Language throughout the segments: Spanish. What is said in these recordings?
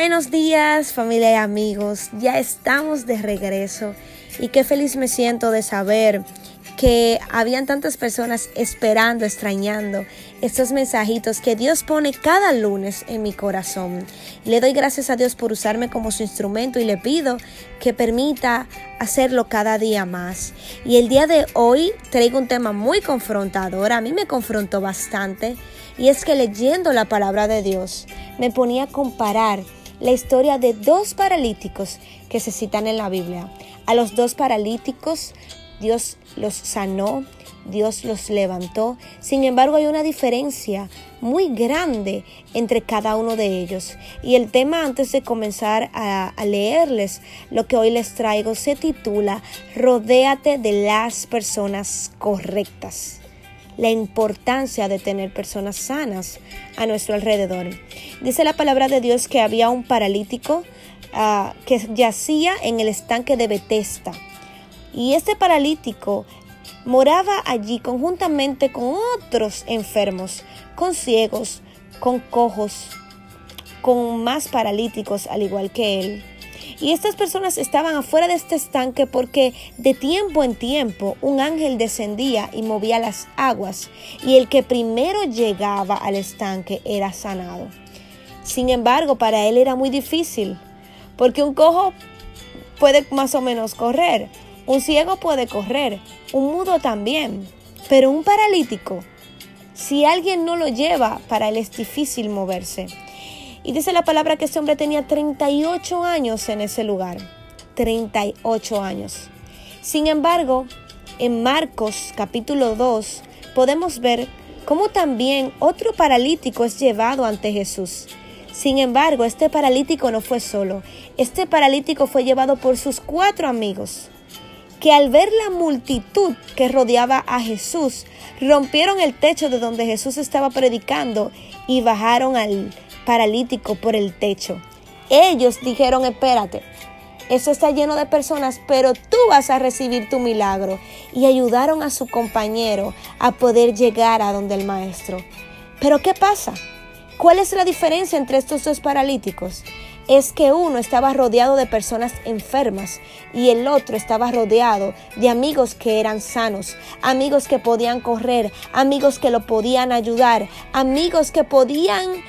Buenos días familia y amigos, ya estamos de regreso y qué feliz me siento de saber que habían tantas personas esperando, extrañando estos mensajitos que Dios pone cada lunes en mi corazón. Le doy gracias a Dios por usarme como su instrumento y le pido que permita hacerlo cada día más. Y el día de hoy traigo un tema muy confrontador, a mí me confrontó bastante, y es que leyendo la palabra de Dios me ponía a comparar la historia de dos paralíticos que se citan en la Biblia. A los dos paralíticos Dios los sanó, Dios los levantó. Sin embargo, hay una diferencia muy grande entre cada uno de ellos. Y el tema, antes de comenzar a, leerles lo que hoy les traigo, se titula Rodéate de las personas correctas la importancia de tener personas sanas a nuestro alrededor. Dice la palabra de Dios que había un paralítico uh, que yacía en el estanque de Betesda. Y este paralítico moraba allí conjuntamente con otros enfermos, con ciegos, con cojos, con más paralíticos al igual que él. Y estas personas estaban afuera de este estanque porque de tiempo en tiempo un ángel descendía y movía las aguas y el que primero llegaba al estanque era sanado. Sin embargo, para él era muy difícil porque un cojo puede más o menos correr, un ciego puede correr, un mudo también, pero un paralítico, si alguien no lo lleva, para él es difícil moverse. Y dice la palabra que ese hombre tenía 38 años en ese lugar. 38 años. Sin embargo, en Marcos capítulo 2 podemos ver cómo también otro paralítico es llevado ante Jesús. Sin embargo, este paralítico no fue solo. Este paralítico fue llevado por sus cuatro amigos, que al ver la multitud que rodeaba a Jesús, rompieron el techo de donde Jesús estaba predicando y bajaron al paralítico por el techo. Ellos dijeron, espérate, eso está lleno de personas, pero tú vas a recibir tu milagro. Y ayudaron a su compañero a poder llegar a donde el maestro. Pero ¿qué pasa? ¿Cuál es la diferencia entre estos dos paralíticos? Es que uno estaba rodeado de personas enfermas y el otro estaba rodeado de amigos que eran sanos, amigos que podían correr, amigos que lo podían ayudar, amigos que podían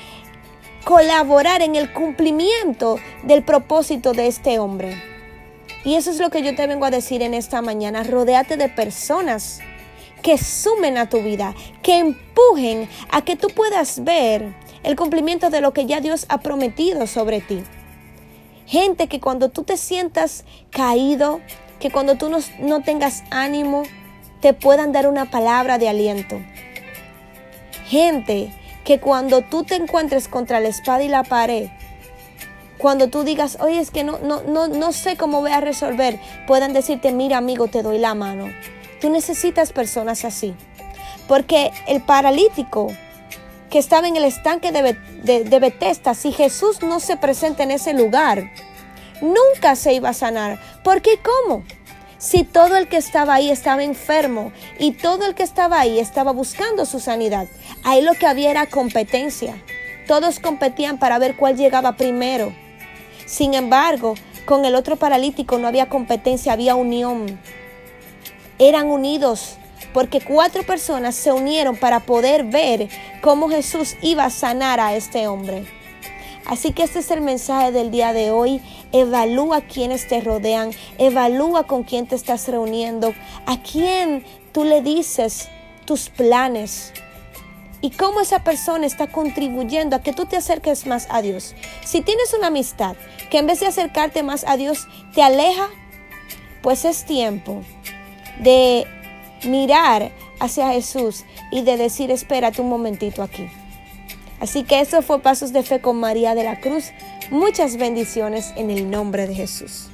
colaborar en el cumplimiento del propósito de este hombre. Y eso es lo que yo te vengo a decir en esta mañana. Rodéate de personas que sumen a tu vida, que empujen a que tú puedas ver el cumplimiento de lo que ya Dios ha prometido sobre ti. Gente que cuando tú te sientas caído, que cuando tú no, no tengas ánimo, te puedan dar una palabra de aliento. Gente que cuando tú te encuentres contra la espada y la pared, cuando tú digas, oye, es que no, no, no, no sé cómo voy a resolver, puedan decirte, mira amigo, te doy la mano. Tú necesitas personas así. Porque el paralítico que estaba en el estanque de, de, de Bethesda, si Jesús no se presenta en ese lugar, nunca se iba a sanar. ¿Por qué? ¿Cómo? Si todo el que estaba ahí estaba enfermo y todo el que estaba ahí estaba buscando su sanidad? Ahí lo que había era competencia. Todos competían para ver cuál llegaba primero. Sin embargo, con el otro paralítico no había competencia, había unión. Eran unidos porque cuatro personas se unieron para poder ver cómo Jesús iba a sanar a este hombre. Así que este es el mensaje del día de hoy. Evalúa quienes te rodean, evalúa con quién te estás reuniendo, a quién tú le dices tus planes y cómo esa persona está contribuyendo a que tú te acerques más a Dios. Si tienes una amistad que en vez de acercarte más a Dios te aleja, pues es tiempo de mirar hacia Jesús y de decir, espérate un momentito aquí. Así que eso fue Pasos de Fe con María de la Cruz. Muchas bendiciones en el nombre de Jesús.